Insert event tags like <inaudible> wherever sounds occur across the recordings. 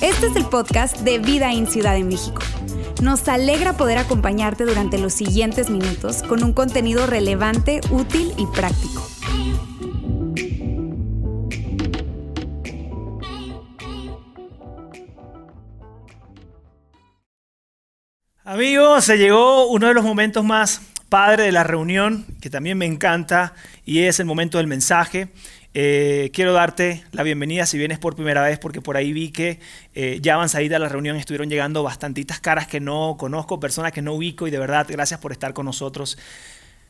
Este es el podcast de Vida en Ciudad de México. Nos alegra poder acompañarte durante los siguientes minutos con un contenido relevante, útil y práctico. Amigos, se llegó uno de los momentos más padres de la reunión, que también me encanta, y es el momento del mensaje. Eh, quiero darte la bienvenida si vienes por primera vez, porque por ahí vi que eh, ya avanzadita la reunión estuvieron llegando bastantitas caras que no conozco, personas que no ubico, y de verdad, gracias por estar con nosotros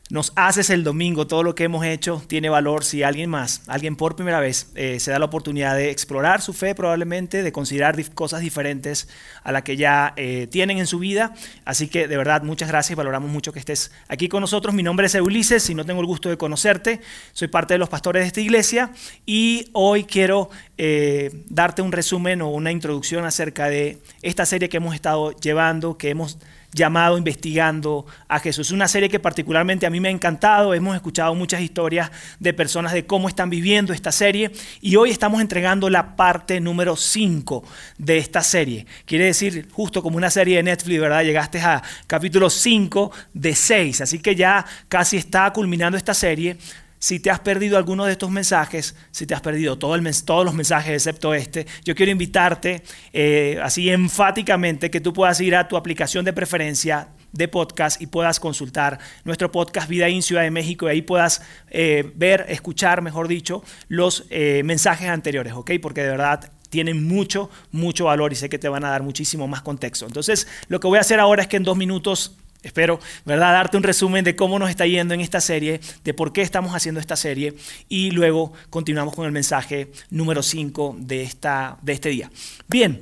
nos haces el domingo, todo lo que hemos hecho tiene valor si alguien más, alguien por primera vez, eh, se da la oportunidad de explorar su fe probablemente, de considerar cosas diferentes a las que ya eh, tienen en su vida. Así que de verdad, muchas gracias, valoramos mucho que estés aquí con nosotros. Mi nombre es Ulises y no tengo el gusto de conocerte, soy parte de los pastores de esta iglesia y hoy quiero eh, darte un resumen o una introducción acerca de esta serie que hemos estado llevando, que hemos llamado Investigando a Jesús. Es una serie que particularmente a mí me ha encantado. Hemos escuchado muchas historias de personas de cómo están viviendo esta serie y hoy estamos entregando la parte número 5 de esta serie. Quiere decir, justo como una serie de Netflix, ¿verdad? Llegaste a capítulo 5 de 6, así que ya casi está culminando esta serie. Si te has perdido alguno de estos mensajes, si te has perdido todo el todos los mensajes excepto este, yo quiero invitarte eh, así enfáticamente que tú puedas ir a tu aplicación de preferencia de podcast y puedas consultar nuestro podcast Vida en Ciudad de México y ahí puedas eh, ver, escuchar, mejor dicho, los eh, mensajes anteriores, ¿ok? Porque de verdad tienen mucho, mucho valor y sé que te van a dar muchísimo más contexto. Entonces, lo que voy a hacer ahora es que en dos minutos Espero, ¿verdad?, darte un resumen de cómo nos está yendo en esta serie, de por qué estamos haciendo esta serie y luego continuamos con el mensaje número 5 de, de este día. Bien,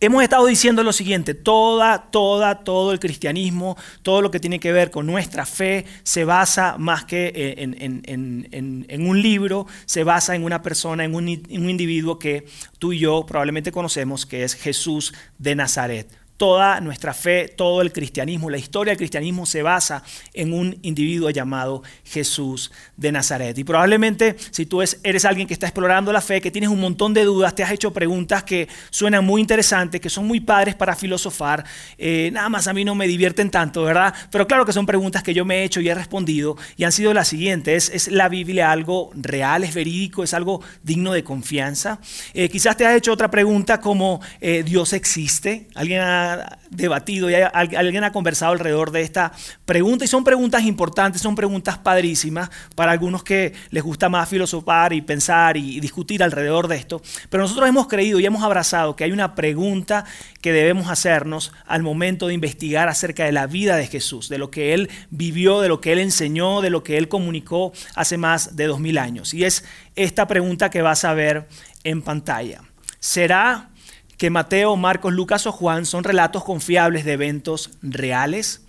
hemos estado diciendo lo siguiente, toda, toda, todo el cristianismo, todo lo que tiene que ver con nuestra fe, se basa más que en, un libro, se basa en una persona, en un individuo que tú y yo probablemente conocemos, que es Jesús de Nazaret toda nuestra fe, todo el cristianismo, la historia del cristianismo se basa en un individuo llamado Jesús de Nazaret. Y probablemente si tú eres alguien que está explorando la fe, que tienes un montón de dudas, te has hecho preguntas que suenan muy interesantes, que son muy padres para filosofar, eh, nada más a mí no me divierten tanto, ¿verdad? Pero claro que son preguntas que yo me he hecho y he respondido y han sido las siguientes. ¿Es, la Biblia algo real, es verídico, es algo digno de confianza? Eh, quizás te has hecho otra pregunta como eh, ¿Dios existe? ¿Alguien ha debatido y alguien ha conversado alrededor de esta pregunta y son preguntas importantes, son preguntas padrísimas para algunos que les gusta más filosofar y pensar y discutir alrededor de esto, pero nosotros hemos creído y hemos abrazado que hay una pregunta que debemos hacernos al momento de investigar acerca de la vida de Jesús, de lo que él vivió, de lo que él enseñó, de lo que él comunicó hace más de dos mil años. Y es esta pregunta que vas a ver en pantalla. ¿Será que Mateo, Marcos, Lucas o Juan son relatos confiables de eventos reales?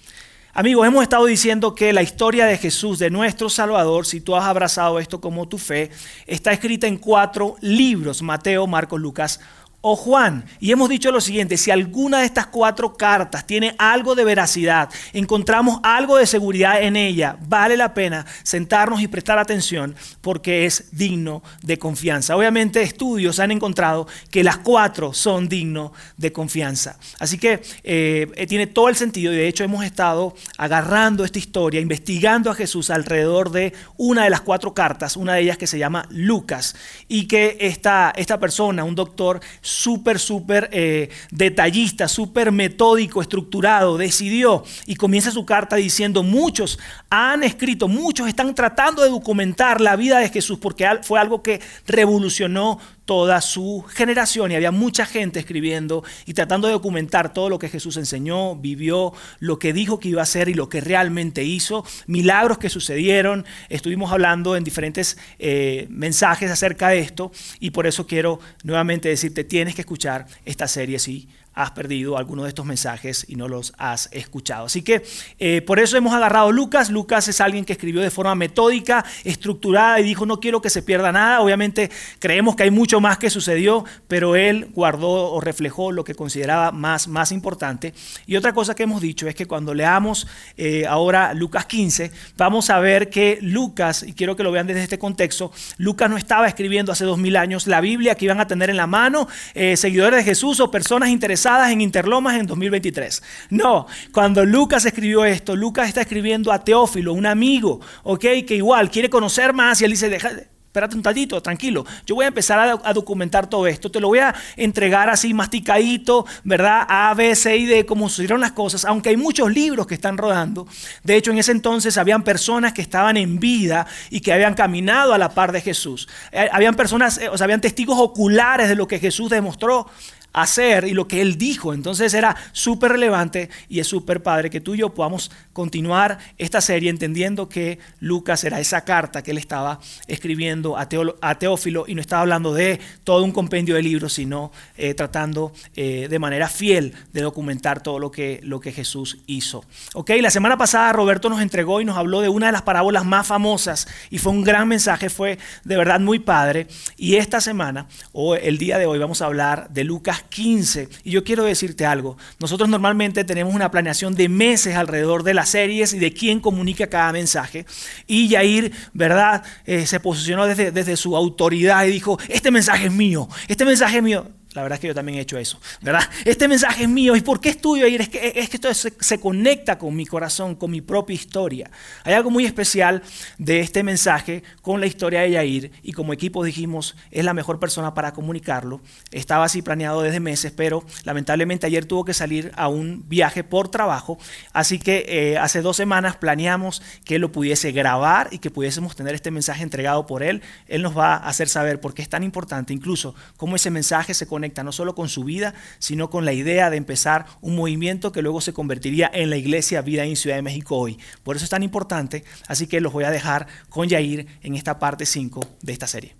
Amigos, hemos estado diciendo que la historia de Jesús, de nuestro Salvador, si tú has abrazado esto como tu fe, está escrita en cuatro libros, Mateo, Marcos, Lucas o Juan. Y hemos dicho lo siguiente, si alguna de estas cuatro cartas tiene algo de veracidad, encontramos algo de seguridad en ella, vale la pena sentarnos y prestar atención porque es digno de confianza. Obviamente estudios han encontrado que las cuatro son dignos de confianza. Así que eh, eh, tiene todo el sentido y de hecho hemos estado agarrando esta historia, investigando a Jesús alrededor de una de las cuatro cartas, una de ellas que se llama Lucas, y que esta, esta persona, un doctor, súper, súper eh, detallista, súper metódico, estructurado, decidió y comienza su carta diciendo, muchos han escrito, muchos están tratando de documentar la vida de Jesús porque fue algo que revolucionó toda su generación y había mucha gente escribiendo y tratando de documentar todo lo que Jesús enseñó, vivió, lo que dijo que iba a hacer y lo que realmente hizo, milagros que sucedieron. Estuvimos hablando en diferentes eh, mensajes acerca de esto y por eso quiero nuevamente decirte, tienes que escuchar esta serie si has perdido alguno de estos mensajes y no los has escuchado. Así que eh, por eso hemos agarrado Lucas. Lucas es alguien que escribió de forma metódica, estructurada y dijo no quiero que se pierda nada. Obviamente creemos que hay mucho más que sucedió, pero él guardó o reflejó lo que consideraba más, más importante. Y otra cosa que hemos dicho es que cuando leamos eh, ahora Lucas 15, vamos a ver que Lucas, y quiero que lo vean desde este contexto, Lucas no estaba escribiendo hace dos mil años la Biblia que iban a tener en la mano eh, seguidores de Jesús o personas interesadas en Interlomas en 2023. No, cuando Lucas escribió esto, Lucas está escribiendo a Teófilo, un amigo, ¿ok? Que igual quiere conocer más y él dice, deja, espérate un tantito, tranquilo. Yo voy a empezar a, documentar todo esto. Te lo voy a entregar así masticadito, ¿verdad? A, B, C y D, cómo sucedieron las cosas. Aunque hay muchos libros que están rodando. De hecho, en ese entonces habían personas que estaban en vida y que habían caminado a la par de Jesús. Eh, habían personas, eh, o sea, habían testigos oculares de lo que Jesús demostró hacer y lo que él dijo. Entonces era súper relevante y es súper padre que tú y yo podamos continuar esta serie entendiendo que Lucas era esa carta que él estaba escribiendo a, Teófilo y no estaba hablando de todo un compendio de libros, sino eh, tratando eh, de manera fiel de documentar todo lo que, lo que Jesús hizo. Ok, la semana pasada Roberto nos entregó y nos habló de una de las parábolas más famosas y fue un gran mensaje, fue de verdad muy padre. Y esta semana o el día de hoy vamos a hablar de Lucas 15. Y yo quiero decirte algo. Nosotros normalmente tenemos una planeación de meses alrededor de las series y de quién comunica cada mensaje. Y Yair, ¿verdad? Eh, se posicionó desde, desde su autoridad y dijo, este mensaje es mío, este mensaje es mío. La verdad es que yo también he hecho eso, ¿verdad? Este mensaje es mío. ¿Y por qué estudio ahí? Es que, es que esto se, conecta con mi corazón, con mi propia historia. Hay algo muy especial de este mensaje con la historia de Yair y como equipo dijimos, es la mejor persona para comunicarlo. Estaba así planeado desde meses, pero lamentablemente ayer tuvo que salir a un viaje por trabajo. Así que eh, hace dos semanas planeamos que lo pudiese grabar y que pudiésemos tener este mensaje entregado por él. Él nos va a hacer saber por qué es tan importante, incluso cómo ese mensaje se conecta no solo con su vida, sino con la idea de empezar un movimiento que luego se convertiría en la iglesia Vida en Ciudad de México hoy. Por eso es tan importante, así que los voy a dejar con Yair en esta parte 5 de esta serie.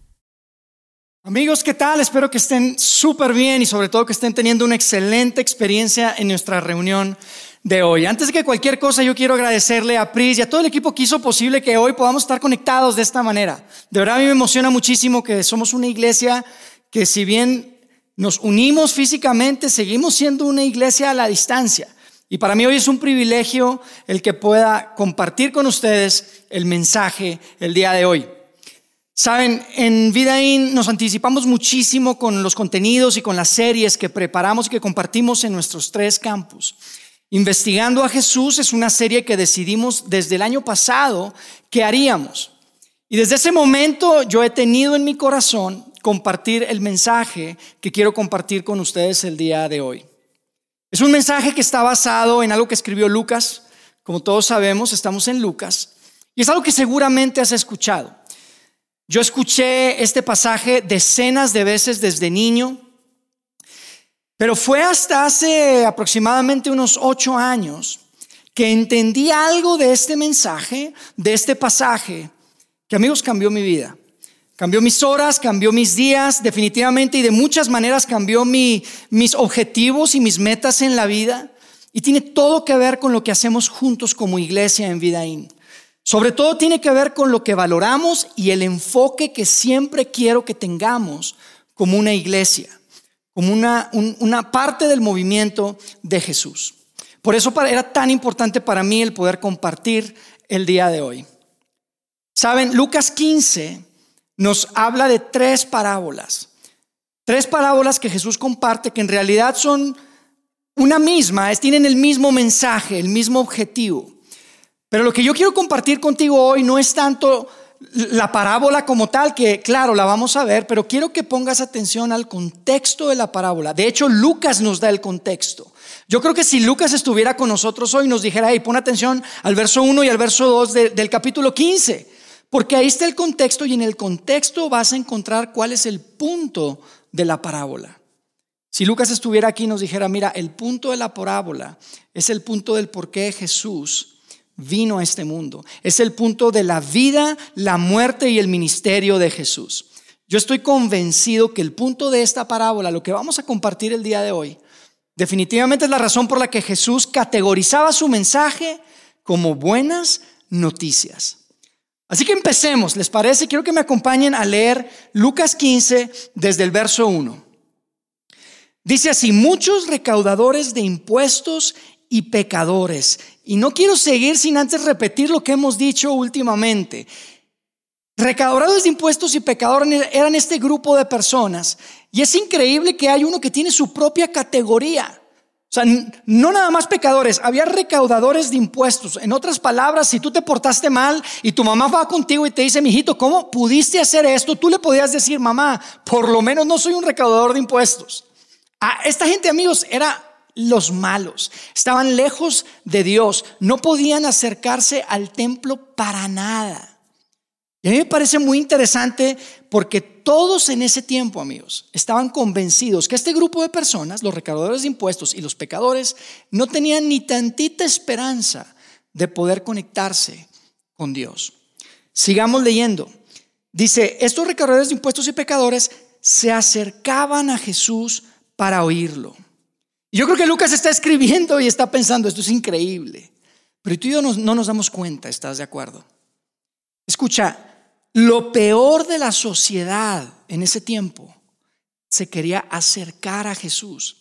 Amigos, ¿qué tal? Espero que estén súper bien y sobre todo que estén teniendo una excelente experiencia en nuestra reunión de hoy. Antes de que cualquier cosa, yo quiero agradecerle a Pris y a todo el equipo que hizo posible que hoy podamos estar conectados de esta manera. De verdad a mí me emociona muchísimo que somos una iglesia que si bien nos unimos físicamente, seguimos siendo una iglesia a la distancia. Y para mí hoy es un privilegio el que pueda compartir con ustedes el mensaje el día de hoy. Saben, en Vidaín nos anticipamos muchísimo con los contenidos y con las series que preparamos y que compartimos en nuestros tres campus. Investigando a Jesús es una serie que decidimos desde el año pasado que haríamos. Y desde ese momento yo he tenido en mi corazón compartir el mensaje que quiero compartir con ustedes el día de hoy. Es un mensaje que está basado en algo que escribió Lucas. Como todos sabemos, estamos en Lucas. Y es algo que seguramente has escuchado. Yo escuché este pasaje decenas de veces desde niño, pero fue hasta hace aproximadamente unos ocho años que entendí algo de este mensaje, de este pasaje, que amigos cambió mi vida. Cambió mis horas, cambió mis días, definitivamente, y de muchas maneras cambió mis objetivos y mis metas en la vida. Y tiene todo que ver con lo que hacemos juntos como iglesia en Vidaín. Sobre todo tiene que ver con lo que valoramos y el enfoque que siempre quiero que tengamos como una iglesia, como una, una parte del movimiento de Jesús. Por eso era tan importante para mí el poder compartir el día de hoy. Saben, Lucas 15 nos habla de tres parábolas. Tres parábolas que Jesús comparte que en realidad son una misma, tienen el mismo mensaje, el mismo objetivo. Pero lo que yo quiero compartir contigo hoy no es tanto la parábola como tal, que claro, la vamos a ver, pero quiero que pongas atención al contexto de la parábola. De hecho, Lucas nos da el contexto. Yo creo que si Lucas estuviera con nosotros hoy, nos dijera, hey, pon atención al verso 1 y al verso 2 del capítulo 15. Porque ahí está el contexto y en el contexto vas a encontrar cuál es el punto de la parábola. Si Lucas estuviera aquí y nos dijera, mira, el punto de la parábola es el punto del por qué Jesús vino a este mundo. Es el punto de la vida, la muerte y el ministerio de Jesús. Yo estoy convencido que el punto de esta parábola, lo que vamos a compartir el día de hoy, Definitivamente es la razón por la que Jesús categorizaba su mensaje como buenas noticias. Así que empecemos, ¿les parece? Quiero que me acompañen a leer Lucas 15 desde el verso 1. Dice así, muchos recaudadores de impuestos y pecadores. Y no quiero seguir sin antes repetir lo que hemos dicho últimamente. Recaudadores de impuestos y pecadores eran este grupo de personas. Y es increíble que hay uno que tiene su propia categoría. O sea, no nada más pecadores, había recaudadores de impuestos. En otras palabras, si tú te portaste mal y tu mamá va contigo y te dice, mijito, ¿cómo pudiste hacer esto? Tú le podías decir, mamá, por lo menos no soy un recaudador de impuestos. A esta gente, amigos, era los malos. Estaban lejos de Dios. No podían acercarse al templo para nada. Y a mí me parece muy interesante porque todos en ese tiempo, amigos, estaban convencidos que este grupo de personas, los recaudadores de impuestos y los pecadores, no tenían ni tantita esperanza de poder conectarse con Dios. Sigamos leyendo. Dice, estos recaudadores de impuestos y pecadores se acercaban a Jesús para oírlo. Yo creo que Lucas está escribiendo y está pensando, esto es increíble. Pero tú y yo no, nos damos cuenta, ¿estás de acuerdo? Escucha, lo peor de la sociedad en ese tiempo se quería acercar a Jesús.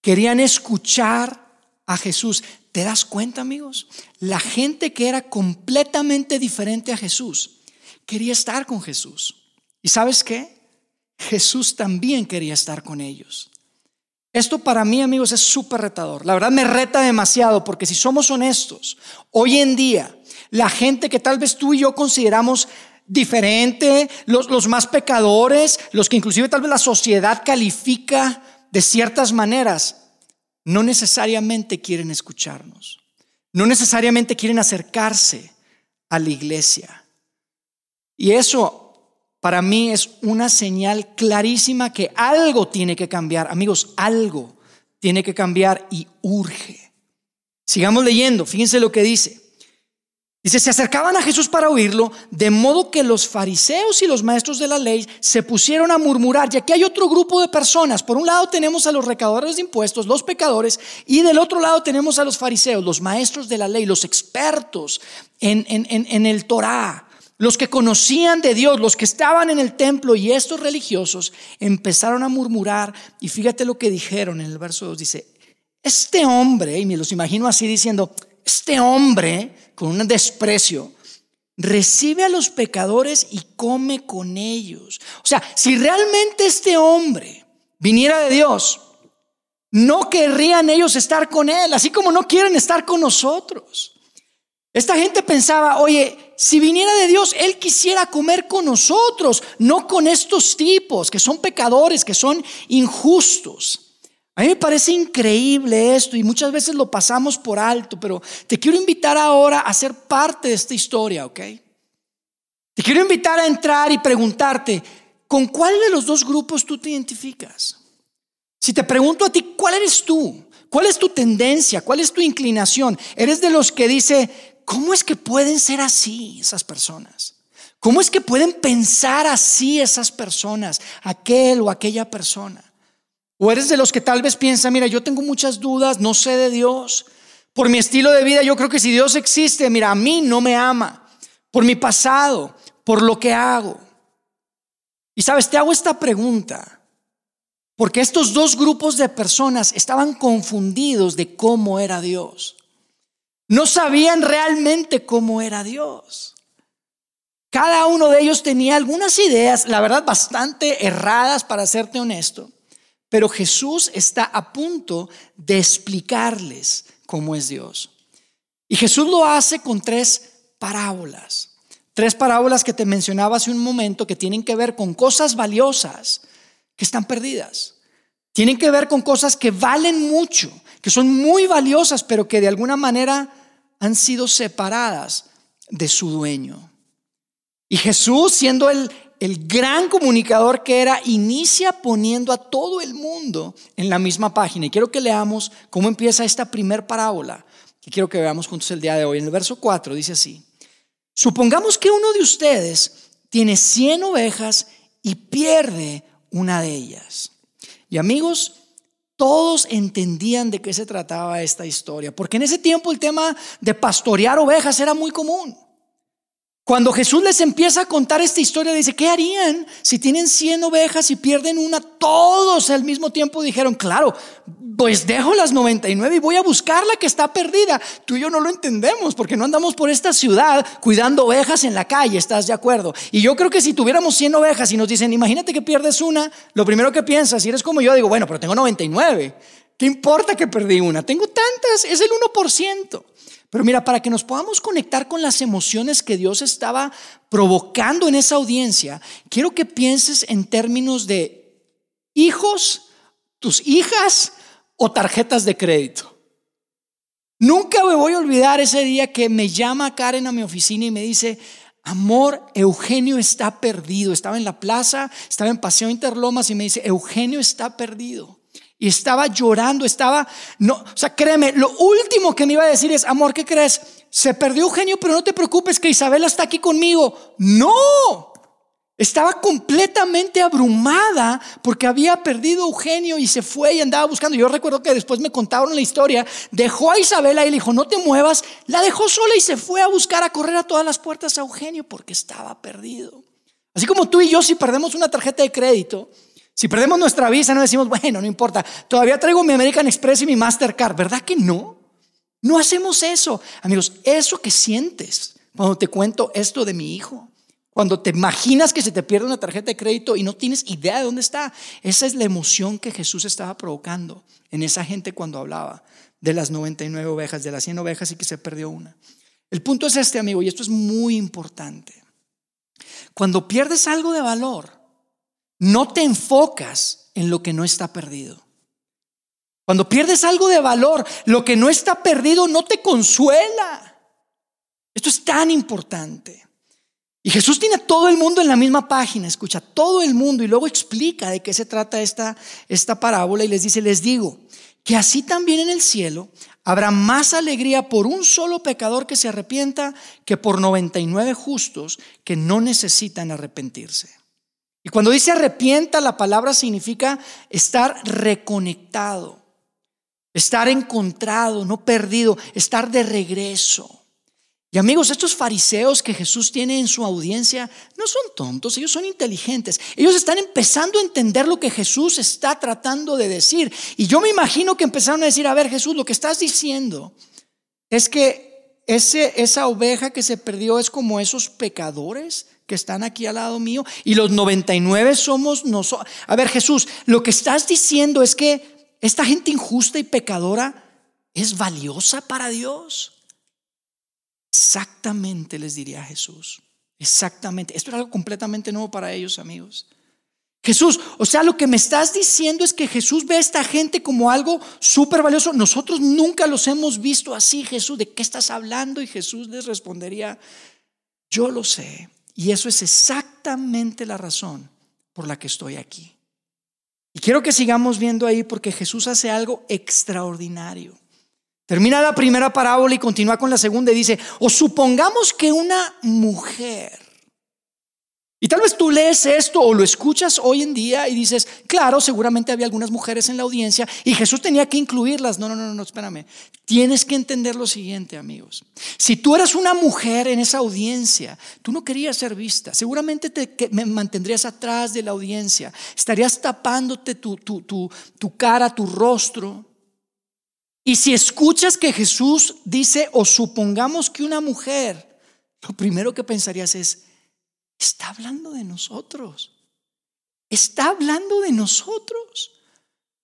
Querían escuchar a Jesús. ¿Te das cuenta, amigos? La gente que era completamente diferente a Jesús quería estar con Jesús. ¿Y sabes qué? Jesús también quería estar con ellos. Esto para mí, amigos, es súper retador. La verdad me reta demasiado porque si somos honestos, hoy en día, la gente que tal vez tú y yo consideramos diferente, los, más pecadores, los que inclusive tal vez la sociedad califica de ciertas maneras, no necesariamente quieren escucharnos, no necesariamente quieren acercarse a la iglesia. Y eso para mí es una señal clarísima que algo tiene que cambiar. Amigos, algo tiene que cambiar y urge. Sigamos leyendo, fíjense lo que dice. Dice, se acercaban a Jesús para oírlo, de modo que los fariseos y los maestros de la ley se pusieron a murmurar. Y aquí hay otro grupo de personas. Por un lado tenemos a los recaudadores de impuestos, los pecadores, y del otro lado tenemos a los fariseos, los maestros de la ley, los expertos en, en el Torah, los que conocían de Dios, los que estaban en el templo. Y estos religiosos empezaron a murmurar. Y fíjate lo que dijeron en el verso 2. Dice, este hombre, y me los imagino así diciendo, este hombre con un desprecio, recibe a los pecadores y come con ellos. O sea, si realmente este hombre viniera de Dios, no querrían ellos estar con él, así como no quieren estar con nosotros. Esta gente pensaba, oye, si viniera de Dios, Él quisiera comer con nosotros, no con estos tipos que son pecadores, que son injustos. A mí me parece increíble esto y muchas veces lo pasamos por alto, pero te quiero invitar ahora a ser parte de esta historia, ¿ok? Te quiero invitar a entrar y preguntarte, ¿con cuál de los dos grupos tú te identificas? Si te pregunto a ti, ¿cuál eres tú? ¿Cuál es tu tendencia? ¿Cuál es tu inclinación? ¿Eres de los que dice, ¿cómo es que pueden ser así esas personas? ¿Cómo es que pueden pensar así esas personas, aquel o aquella persona? O eres de los que tal vez piensa, mira, yo tengo muchas dudas, no sé de Dios. Por mi estilo de vida, yo creo que si Dios existe, mira, a mí no me ama. Por mi pasado, por lo que hago. Y sabes, te hago esta pregunta. Porque estos dos grupos de personas estaban confundidos de cómo era Dios. No sabían realmente cómo era Dios. Cada uno de ellos tenía algunas ideas, la verdad, bastante erradas, para serte honesto. Pero Jesús está a punto de explicarles cómo es Dios. Y Jesús lo hace con tres parábolas. Tres parábolas que te mencionaba hace un momento que tienen que ver con cosas valiosas que están perdidas. Tienen que ver con cosas que valen mucho, que son muy valiosas, pero que de alguna manera han sido separadas de su dueño. Y Jesús, siendo el, el gran comunicador que era, inicia poniendo a todo el mundo en la misma página. Y quiero que leamos cómo empieza esta primer parábola, que quiero que veamos juntos el día de hoy. En el verso 4 dice así, supongamos que uno de ustedes tiene 100 ovejas y pierde una de ellas. Y amigos, todos entendían de qué se trataba esta historia, porque en ese tiempo el tema de pastorear ovejas era muy común. Cuando Jesús les empieza a contar esta historia, dice, ¿qué harían si tienen 100 ovejas y pierden una? Todos al mismo tiempo dijeron, claro, pues dejo las 99 y voy a buscar la que está perdida. Tú y yo no lo entendemos porque no andamos por esta ciudad cuidando ovejas en la calle, ¿estás de acuerdo? Y yo creo que si tuviéramos 100 ovejas y nos dicen, imagínate que pierdes una, lo primero que piensas, si eres como yo, digo, bueno, pero tengo 99. ¿Qué importa que perdí una? Tengo tantas, es el 1%. Pero mira, para que nos podamos conectar con las emociones que Dios estaba provocando en esa audiencia, quiero que pienses en términos de hijos, tus hijas o tarjetas de crédito. Nunca me voy a olvidar ese día que me llama Karen a mi oficina y me dice, amor, Eugenio está perdido. Estaba en la plaza, estaba en Paseo Interlomas y me dice, Eugenio está perdido. Y estaba llorando, estaba, no, o sea, créeme, lo último que me iba a decir es, amor, ¿qué crees? Se perdió Eugenio, pero no te preocupes que Isabela está aquí conmigo. No, estaba completamente abrumada porque había perdido Eugenio y se fue y andaba buscando. Yo recuerdo que después me contaron la historia, dejó a Isabela y le dijo, no te muevas, la dejó sola y se fue a buscar, a correr a todas las puertas a Eugenio porque estaba perdido. Así como tú y yo si perdemos una tarjeta de crédito, si perdemos nuestra visa, no decimos, bueno, no importa, todavía traigo mi American Express y mi Mastercard. ¿Verdad que no? No hacemos eso. Amigos, eso que sientes cuando te cuento esto de mi hijo, cuando te imaginas que se te pierde una tarjeta de crédito y no tienes idea de dónde está, esa es la emoción que Jesús estaba provocando en esa gente cuando hablaba de las 99 ovejas, de las 100 ovejas y que se perdió una. El punto es este, amigo, y esto es muy importante. Cuando pierdes algo de valor, no te enfocas en lo que no está perdido. Cuando pierdes algo de valor, lo que no está perdido no te consuela. Esto es tan importante. Y Jesús tiene a todo el mundo en la misma página, escucha, todo el mundo y luego explica de qué se trata esta, esta parábola y les dice, les digo, que así también en el cielo habrá más alegría por un solo pecador que se arrepienta que por 99 justos que no necesitan arrepentirse. Y cuando dice arrepienta, la palabra significa estar reconectado, estar encontrado, no perdido, estar de regreso. Y amigos, estos fariseos que Jesús tiene en su audiencia no son tontos, ellos son inteligentes. Ellos están empezando a entender lo que Jesús está tratando de decir. Y yo me imagino que empezaron a decir, a ver Jesús, lo que estás diciendo es que ese, esa oveja que se perdió es como esos pecadores que están aquí al lado mío y los 99 somos nosotros. A ver, Jesús, lo que estás diciendo es que esta gente injusta y pecadora es valiosa para Dios. Exactamente les diría Jesús. Exactamente. Esto era algo completamente nuevo para ellos, amigos. Jesús, o sea, lo que me estás diciendo es que Jesús ve a esta gente como algo súper valioso. Nosotros nunca los hemos visto así, Jesús. ¿De qué estás hablando? Y Jesús les respondería, yo lo sé. Y eso es exactamente la razón por la que estoy aquí. Y quiero que sigamos viendo ahí porque Jesús hace algo extraordinario. Termina la primera parábola y continúa con la segunda y dice, o supongamos que una mujer y tal vez tú lees esto o lo escuchas hoy en día y dices, claro, seguramente había algunas mujeres en la audiencia y Jesús tenía que incluirlas. No, no, no, no, espérame. Tienes que entender lo siguiente, amigos. Si tú eras una mujer en esa audiencia, tú no querías ser vista. Seguramente te me mantendrías atrás de la audiencia. Estarías tapándote tu, tu, tu, tu cara, tu rostro. Y si escuchas que Jesús dice, o supongamos que una mujer, lo primero que pensarías es, Está hablando de nosotros. Está hablando de nosotros.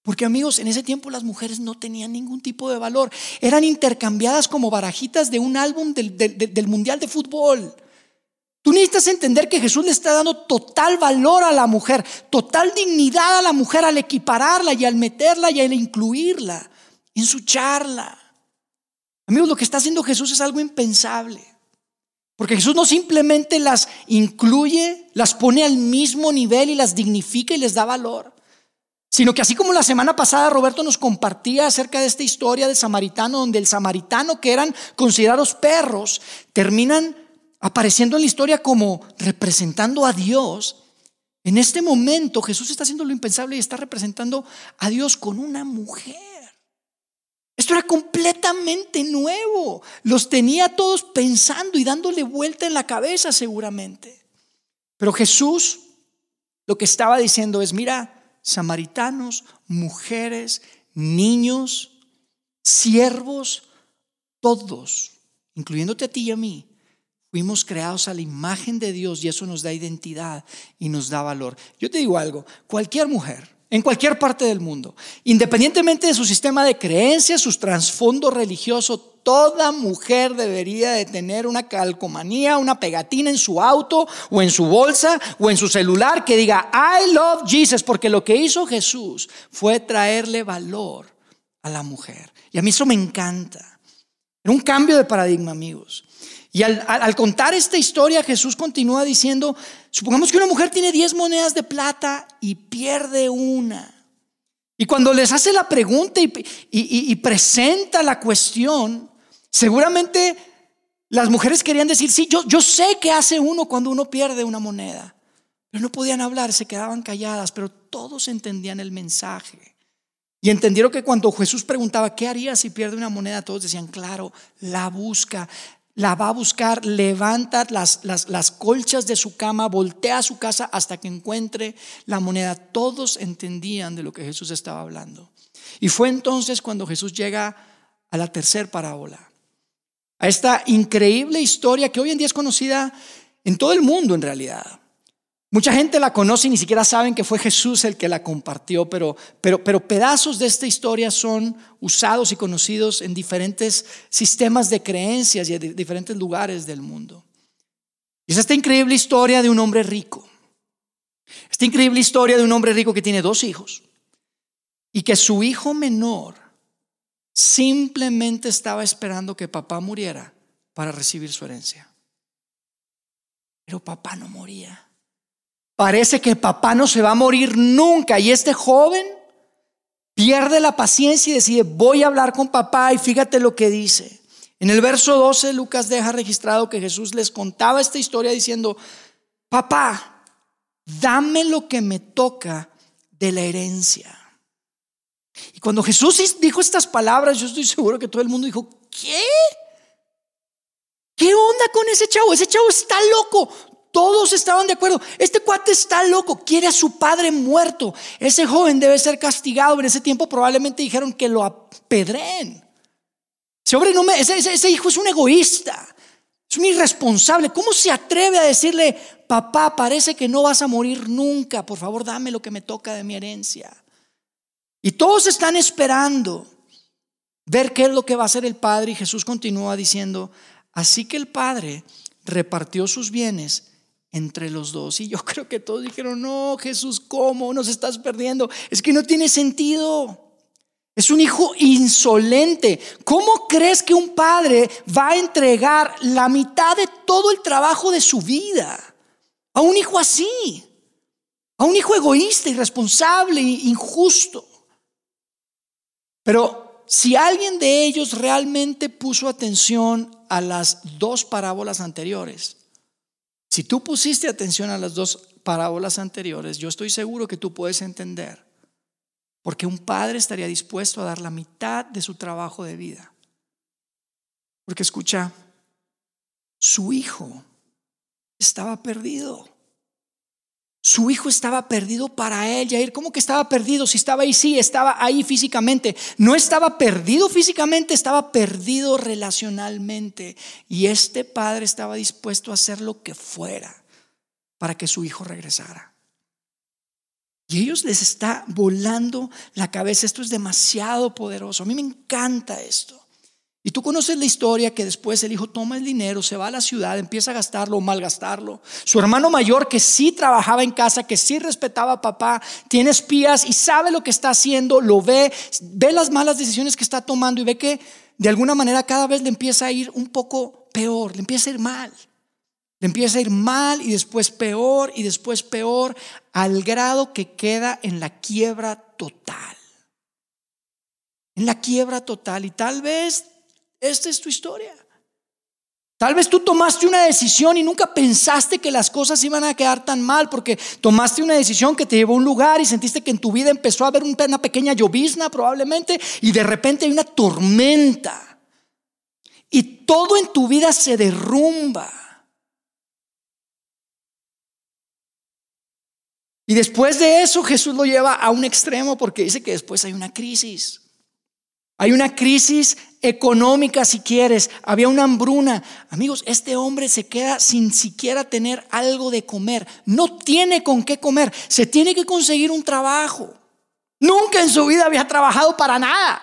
Porque amigos, en ese tiempo las mujeres no tenían ningún tipo de valor. Eran intercambiadas como barajitas de un álbum del, Mundial de Fútbol. Tú necesitas entender que Jesús le está dando total valor a la mujer, total dignidad a la mujer al equipararla y al meterla y al incluirla en su charla. Amigos, lo que está haciendo Jesús es algo impensable. Porque Jesús no simplemente las incluye, las pone al mismo nivel y las dignifica y les da valor, sino que así como la semana pasada Roberto nos compartía acerca de esta historia del samaritano, donde el samaritano que eran considerados perros, terminan apareciendo en la historia como representando a Dios. En este momento Jesús está haciendo lo impensable y está representando a Dios con una mujer. Esto era completamente nuevo. Los tenía todos pensando y dándole vuelta en la cabeza seguramente. Pero Jesús lo que estaba diciendo es, mira, samaritanos, mujeres, niños, siervos, todos, incluyéndote a ti y a mí, fuimos creados a la imagen de Dios y eso nos da identidad y nos da valor. Yo te digo algo, cualquier mujer, en cualquier parte del mundo, independientemente de su sistema de creencias, su trasfondo religioso, toda mujer debería de tener una calcomanía, una pegatina en su auto o en su bolsa o en su celular que diga, I love Jesus, porque lo que hizo Jesús fue traerle valor a la mujer. Y a mí eso me encanta. Era un cambio de paradigma, amigos. Y al, contar esta historia, Jesús continúa diciendo, supongamos que una mujer tiene 10 monedas de plata y pierde una. Y cuando les hace la pregunta y, presenta la cuestión, seguramente las mujeres querían decir, sí, yo, yo sé qué hace uno cuando uno pierde una moneda. Pero no podían hablar, se quedaban calladas, pero todos entendían el mensaje. Y entendieron que cuando Jesús preguntaba, ¿qué haría si pierde una moneda? Todos decían, claro, la busca, la va a buscar, levanta las, las, las, colchas de su cama, voltea a su casa hasta que encuentre la moneda. Todos entendían de lo que Jesús estaba hablando. Y fue entonces cuando Jesús llega a la tercera parábola, a esta increíble historia que hoy en día es conocida en todo el mundo en realidad. Mucha gente la conoce y ni siquiera saben que fue Jesús el que la compartió, pero, pero, pero pedazos de esta historia son usados y conocidos en diferentes sistemas de creencias y en diferentes lugares del mundo. Y es esta increíble historia de un hombre rico. Esta increíble historia de un hombre rico que tiene dos hijos y que su hijo menor simplemente estaba esperando que papá muriera para recibir su herencia. Pero papá no moría. Parece que papá no se va a morir nunca y este joven pierde la paciencia y decide, voy a hablar con papá y fíjate lo que dice. En el verso 12 Lucas deja registrado que Jesús les contaba esta historia diciendo, papá, dame lo que me toca de la herencia. Y cuando Jesús dijo estas palabras, yo estoy seguro que todo el mundo dijo, ¿qué? ¿Qué onda con ese chavo? Ese chavo está loco. Todos estaban de acuerdo. Este cuate está loco, quiere a su padre muerto. Ese joven debe ser castigado. En ese tiempo probablemente dijeron que lo apedren. Ese, hombre no me, ese, hijo es un egoísta, es un irresponsable. ¿Cómo se atreve a decirle, papá, parece que no vas a morir nunca? Por favor, dame lo que me toca de mi herencia. Y todos están esperando ver qué es lo que va a hacer el padre. Y Jesús continúa diciendo, así que el padre repartió sus bienes entre los dos. Y yo <laughs> creo que todos dijeron, no, Jesús, ¿cómo nos estás perdiendo? Es que no tiene sentido. Es un hijo insolente. ¿Cómo crees que un padre va a entregar la mitad de todo el trabajo de su vida a un hijo así? A un hijo egoísta, irresponsable, injusto. Pero si alguien de ellos realmente puso atención a las dos parábolas anteriores, si tú pusiste atención a las dos parábolas anteriores, yo estoy seguro que tú puedes entender porque un padre estaría dispuesto a dar la mitad de su trabajo de vida. Porque escucha, su hijo estaba perdido. Su hijo estaba perdido para él, Jair. ¿Cómo que estaba perdido? Si estaba ahí, sí, estaba ahí físicamente. No estaba perdido físicamente, estaba perdido relacionalmente. Y este padre estaba dispuesto a hacer lo que fuera para que su hijo regresara. Y ellos les está volando la cabeza. Esto es demasiado poderoso. A mí me encanta esto. Y tú conoces la historia que después el hijo toma el dinero, se va a la ciudad, empieza a gastarlo o malgastarlo. Su hermano mayor, que sí trabajaba en casa, que sí respetaba a papá, tiene espías y sabe lo que está haciendo, lo ve, ve las malas decisiones que está tomando y ve que de alguna manera cada vez le empieza a ir un poco peor, le empieza a ir mal. Le empieza a ir mal y después peor y después peor, al grado que queda en la quiebra total. En la quiebra total. Y tal vez esta es tu historia. Tal vez tú tomaste una decisión y nunca pensaste que las cosas iban a quedar tan mal porque tomaste una decisión que te llevó a un lugar y sentiste que en tu vida empezó a haber una pequeña llovizna probablemente y de repente hay una tormenta y todo en tu vida se derrumba. Y después de eso Jesús lo lleva a un extremo porque dice que después hay una crisis. Hay una crisis económica si quieres, había una hambruna. Amigos, este hombre se queda sin siquiera tener algo de comer. No tiene con qué comer, se tiene que conseguir un trabajo. Nunca en su vida había trabajado para nada.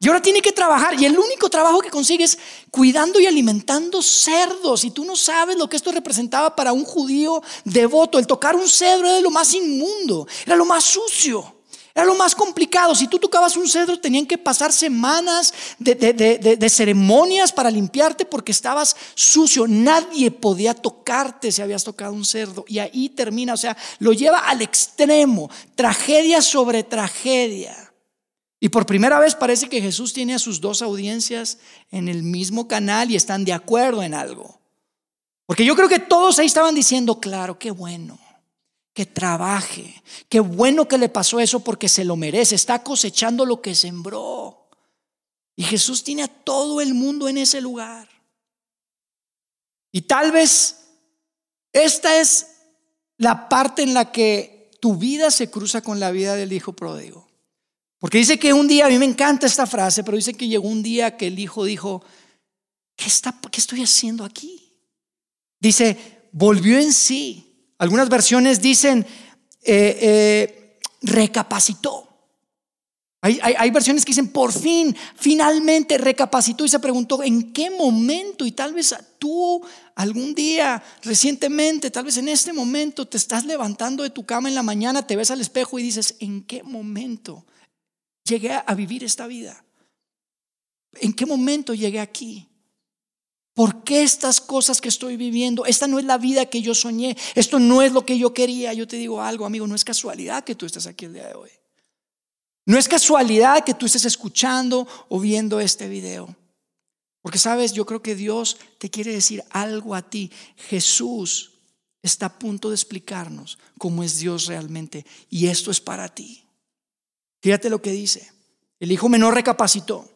Y ahora tiene que trabajar y el único trabajo que consigue es cuidando y alimentando cerdos. Y tú no sabes lo que esto representaba para un judío devoto. El tocar un cedro era lo más inmundo, era lo más sucio. Era lo más complicado. Si tú tocabas un cedro, tenían que pasar semanas de, ceremonias para limpiarte porque estabas sucio. Nadie podía tocarte si habías tocado un cerdo. Y ahí termina, o sea, lo lleva al extremo. Tragedia sobre tragedia. Y por primera vez parece que Jesús tiene a sus dos audiencias en el mismo canal y están de acuerdo en algo. Porque yo creo que todos ahí estaban diciendo, claro, qué bueno que trabaje. Qué bueno que le pasó eso porque se lo merece. Está cosechando lo que sembró. Y Jesús tiene a todo el mundo en ese lugar. Y tal vez esta es la parte en la que tu vida se cruza con la vida del hijo pródigo. Porque dice que un día, a mí me encanta esta frase, pero dice que llegó un día que el hijo dijo, ¿qué, está, qué estoy haciendo aquí? Dice, volvió en sí algunas versiones dicen eh, eh, recapacitó. Hay, versiones que dicen por fin, finalmente recapacitó y se preguntó en qué momento y tal vez tú algún día recientemente, tal vez en este momento te estás levantando de tu cama en la mañana, te ves al espejo y dices, ¿en qué momento llegué a vivir esta vida? ¿En qué momento llegué aquí? ¿Por qué estas cosas que estoy viviendo? Esta no es la vida que yo soñé. Esto no es lo que yo quería. Yo te digo algo, amigo, no es casualidad que tú estés aquí el día de hoy. No es casualidad que tú estés escuchando o viendo este video. Porque sabes, yo creo que Dios te quiere decir algo a ti. Jesús está a punto de explicarnos cómo es Dios realmente. Y esto es para ti. Fíjate lo que dice. El hijo menor recapacitó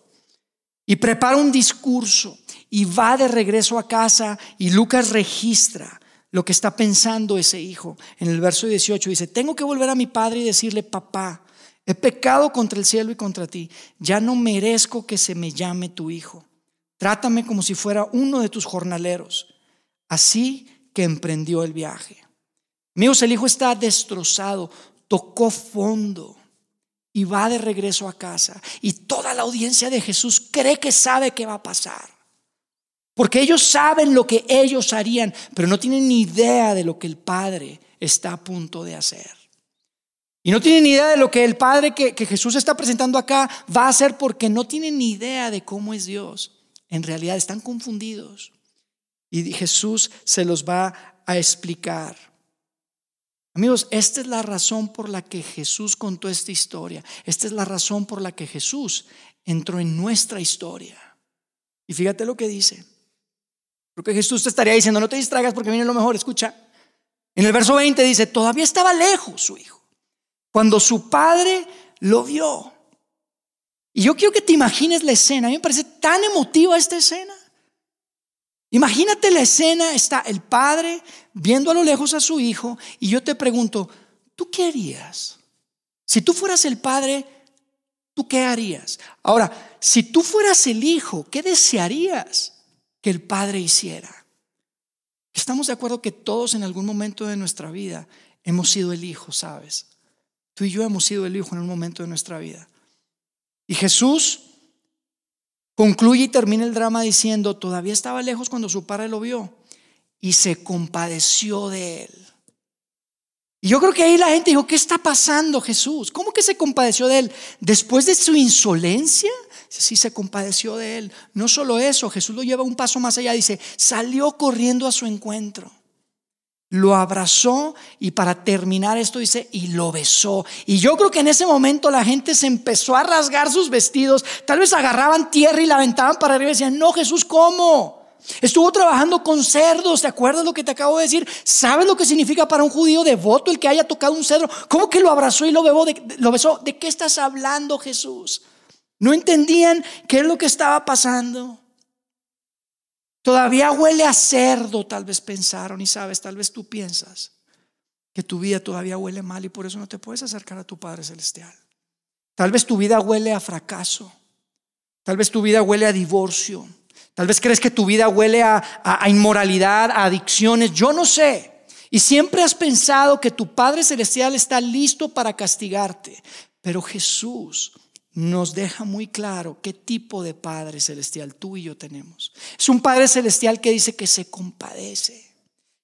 y prepara un discurso y va de regreso a casa y Lucas registra lo que está pensando ese hijo. En el verso 18 dice, tengo que volver a mi padre y decirle, papá, he pecado contra el cielo y contra ti, ya no merezco que se me llame tu hijo. Trátame como si fuera uno de tus jornaleros. Así que emprendió el viaje. Amigos, el hijo está destrozado, tocó fondo y va de regreso a casa. Y toda la audiencia de Jesús cree que sabe qué va a pasar. Porque ellos saben lo que ellos harían, pero no tienen ni idea de lo que el Padre está a punto de hacer. Y no tienen ni idea de lo que el Padre que, Jesús está presentando acá va a hacer porque no tienen ni idea de cómo es Dios. En realidad están confundidos. Y Jesús se los va a explicar. Amigos, esta es la razón por la que Jesús contó esta historia. Esta es la razón por la que Jesús entró en nuestra historia. Y fíjate lo que dice. Porque Jesús te estaría diciendo, no te distraigas porque viene lo mejor, escucha. En el verso 20 dice, todavía estaba lejos su hijo, cuando su padre lo vio. Y yo quiero que te imagines la escena, a mí me parece tan emotiva esta escena. Imagínate la escena, está el padre viendo a lo lejos a su hijo y yo te pregunto, ¿tú qué harías? Si tú fueras el padre, ¿tú qué harías? Ahora, si tú fueras el hijo, ¿qué desearías? Que el Padre hiciera. Estamos de acuerdo que todos en algún momento de nuestra vida hemos sido el Hijo, ¿sabes? Tú y yo hemos sido el Hijo en un momento de nuestra vida. Y Jesús concluye y termina el drama diciendo, todavía estaba lejos cuando su padre lo vio y se compadeció de él. Y yo creo que ahí la gente dijo, ¿qué está pasando Jesús? ¿Cómo que se compadeció de él? Después de su insolencia, sí se compadeció de él. No solo eso, Jesús lo lleva un paso más allá, dice, salió corriendo a su encuentro. Lo abrazó y para terminar esto dice, y lo besó. Y yo creo que en ese momento la gente se empezó a rasgar sus vestidos. Tal vez agarraban tierra y la aventaban para arriba y decían, no Jesús, ¿cómo? Estuvo trabajando con cerdos, ¿te acuerdas lo que te acabo de decir? ¿Sabes lo que significa para un judío devoto el que haya tocado un cedro? ¿Cómo que lo abrazó y lo, lo besó? ¿De qué estás hablando, Jesús? No entendían qué es lo que estaba pasando. Todavía huele a cerdo, tal vez pensaron, y sabes, tal vez tú piensas que tu vida todavía huele mal y por eso no te puedes acercar a tu Padre Celestial. Tal vez tu vida huele a fracaso, tal vez tu vida huele a divorcio, tal vez crees que tu vida huele a, a inmoralidad, a adicciones, yo no sé. Y siempre has pensado que tu Padre Celestial está listo para castigarte, pero Jesús nos deja muy claro qué tipo de Padre Celestial tú y yo tenemos. Es un Padre Celestial que dice que se compadece,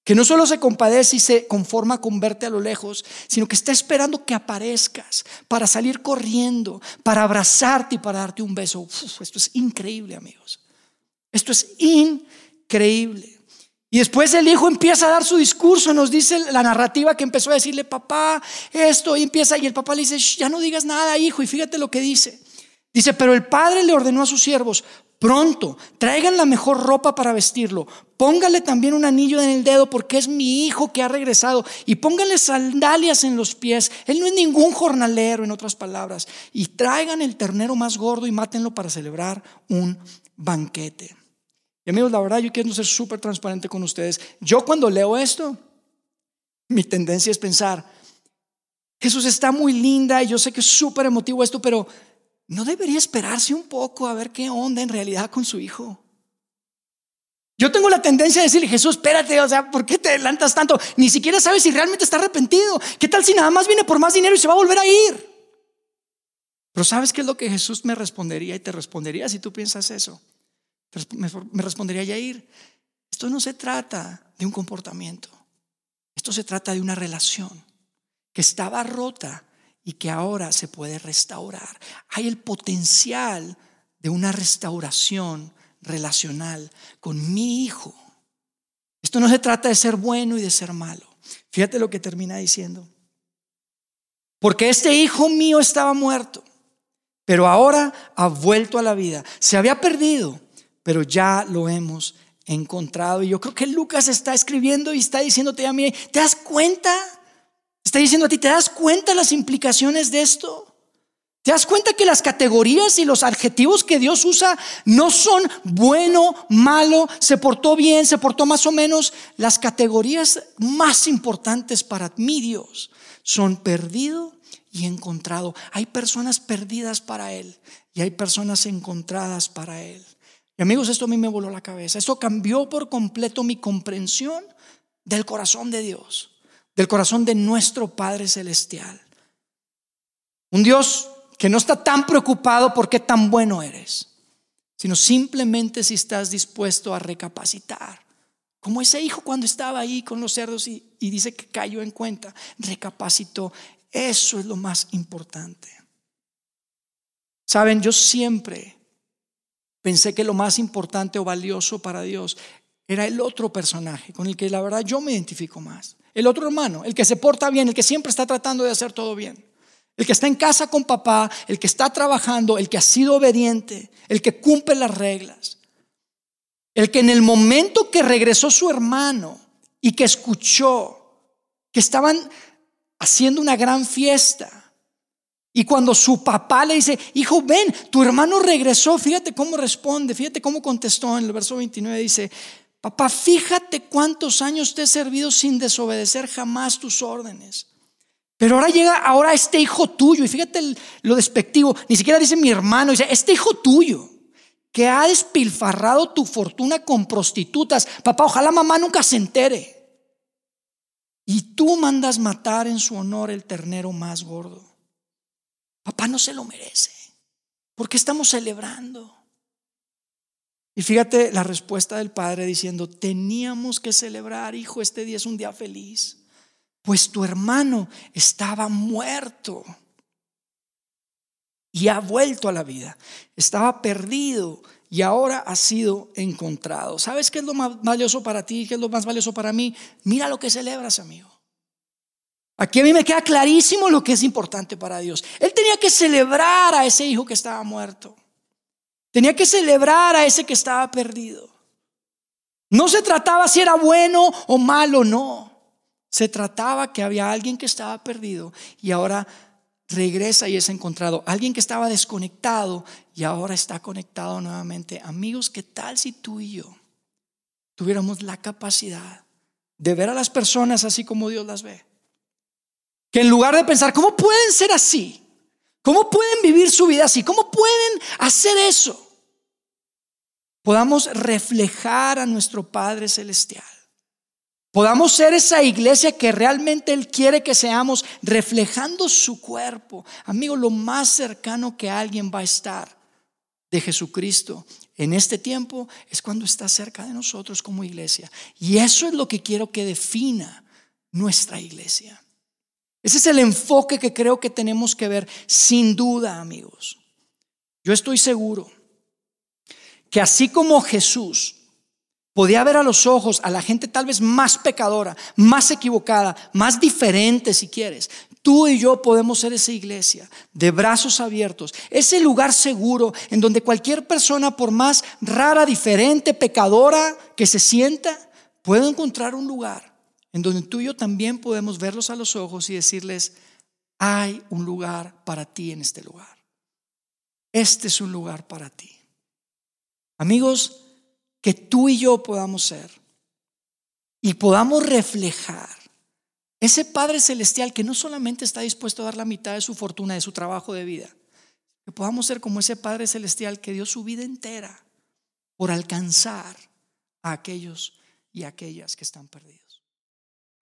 que no solo se compadece y se conforma con verte a lo lejos, sino que está esperando que aparezcas para salir corriendo, para abrazarte y para darte un beso. esto es increíble, amigos. Esto es increíble. Y después el hijo empieza a dar su discurso, nos dice la narrativa que empezó a decirle, papá, esto, y empieza, y el papá le dice, ya no digas nada, hijo, y fíjate lo que dice. Dice, pero el padre le ordenó a sus siervos, pronto, traigan la mejor ropa para vestirlo, póngale también un anillo en el dedo porque es mi hijo que ha regresado, y pónganle sandalias en los pies, él no es ningún jornalero, en otras palabras, y traigan el ternero más gordo y mátenlo para celebrar un banquete. Y amigos, la verdad yo quiero ser súper transparente con ustedes. Yo cuando leo esto, mi tendencia es pensar, Jesús está muy linda y yo sé que es súper emotivo esto, pero no debería esperarse un poco a ver qué onda en realidad con su hijo. Yo tengo la tendencia de decirle, Jesús, espérate, o sea, ¿por qué te adelantas tanto? Ni siquiera sabes si realmente está arrepentido. ¿Qué tal si nada más viene por más dinero y se va a volver a ir? Pero ¿sabes qué es lo que Jesús me respondería y te respondería si tú piensas eso? Me respondería Yair, esto no se trata de un comportamiento, esto se trata de una relación que estaba rota y que ahora se puede restaurar. Hay el potencial de una restauración relacional con mi hijo. Esto no se trata de ser bueno y de ser malo. Fíjate lo que termina diciendo. Porque este hijo mío estaba muerto, pero ahora ha vuelto a la vida. Se había perdido pero ya lo hemos encontrado. Y yo creo que Lucas está escribiendo y está diciéndote a mí, ¿te das cuenta? Está diciendo a ti, ¿te das cuenta las implicaciones de esto? ¿Te das cuenta que las categorías y los adjetivos que Dios usa no son bueno, malo, se portó bien, se portó más o menos? Las categorías más importantes para mí, Dios, son perdido y encontrado. Hay personas perdidas para Él y hay personas encontradas para Él. Y amigos, esto a mí me voló la cabeza. Esto cambió por completo mi comprensión del corazón de Dios, del corazón de nuestro Padre Celestial. Un Dios que no está tan preocupado por qué tan bueno eres, sino simplemente si estás dispuesto a recapacitar. Como ese hijo cuando estaba ahí con los cerdos y, y dice que cayó en cuenta, recapacitó. Eso es lo más importante. Saben, yo siempre Pensé que lo más importante o valioso para Dios era el otro personaje con el que la verdad yo me identifico más. El otro hermano, el que se porta bien, el que siempre está tratando de hacer todo bien. El que está en casa con papá, el que está trabajando, el que ha sido obediente, el que cumple las reglas. El que en el momento que regresó su hermano y que escuchó que estaban haciendo una gran fiesta, y cuando su papá le dice, hijo, ven, tu hermano regresó, fíjate cómo responde, fíjate cómo contestó en el verso 29, dice, papá, fíjate cuántos años te he servido sin desobedecer jamás tus órdenes. Pero ahora llega ahora este hijo tuyo, y fíjate lo despectivo, ni siquiera dice mi hermano, dice, este hijo tuyo, que ha despilfarrado tu fortuna con prostitutas. Papá, ojalá mamá nunca se entere. Y tú mandas matar en su honor el ternero más gordo. Papá no se lo merece. porque estamos celebrando? Y fíjate la respuesta del padre diciendo, teníamos que celebrar, hijo, este día es un día feliz, pues tu hermano estaba muerto y ha vuelto a la vida. Estaba perdido y ahora ha sido encontrado. ¿Sabes qué es lo más valioso para ti? ¿Qué es lo más valioso para mí? Mira lo que celebras, amigo. Aquí a mí me queda clarísimo lo que es importante para Dios. Él tenía que celebrar a ese hijo que estaba muerto. Tenía que celebrar a ese que estaba perdido. No se trataba si era bueno o malo, no. Se trataba que había alguien que estaba perdido y ahora regresa y es encontrado. Alguien que estaba desconectado y ahora está conectado nuevamente. Amigos, ¿qué tal si tú y yo tuviéramos la capacidad de ver a las personas así como Dios las ve? Que en lugar de pensar, ¿cómo pueden ser así? ¿Cómo pueden vivir su vida así? ¿Cómo pueden hacer eso? Podamos reflejar a nuestro Padre Celestial. Podamos ser esa iglesia que realmente Él quiere que seamos, reflejando su cuerpo. Amigo, lo más cercano que alguien va a estar de Jesucristo en este tiempo es cuando está cerca de nosotros como iglesia. Y eso es lo que quiero que defina nuestra iglesia. Ese es el enfoque que creo que tenemos que ver, sin duda, amigos. Yo estoy seguro que así como Jesús podía ver a los ojos a la gente tal vez más pecadora, más equivocada, más diferente si quieres, tú y yo podemos ser esa iglesia de brazos abiertos, ese lugar seguro en donde cualquier persona, por más rara, diferente, pecadora que se sienta, puede encontrar un lugar en donde tú y yo también podemos verlos a los ojos y decirles, hay un lugar para ti en este lugar. Este es un lugar para ti. Amigos, que tú y yo podamos ser y podamos reflejar ese Padre Celestial que no solamente está dispuesto a dar la mitad de su fortuna, de su trabajo de vida, que podamos ser como ese Padre Celestial que dio su vida entera por alcanzar a aquellos y aquellas que están perdidos.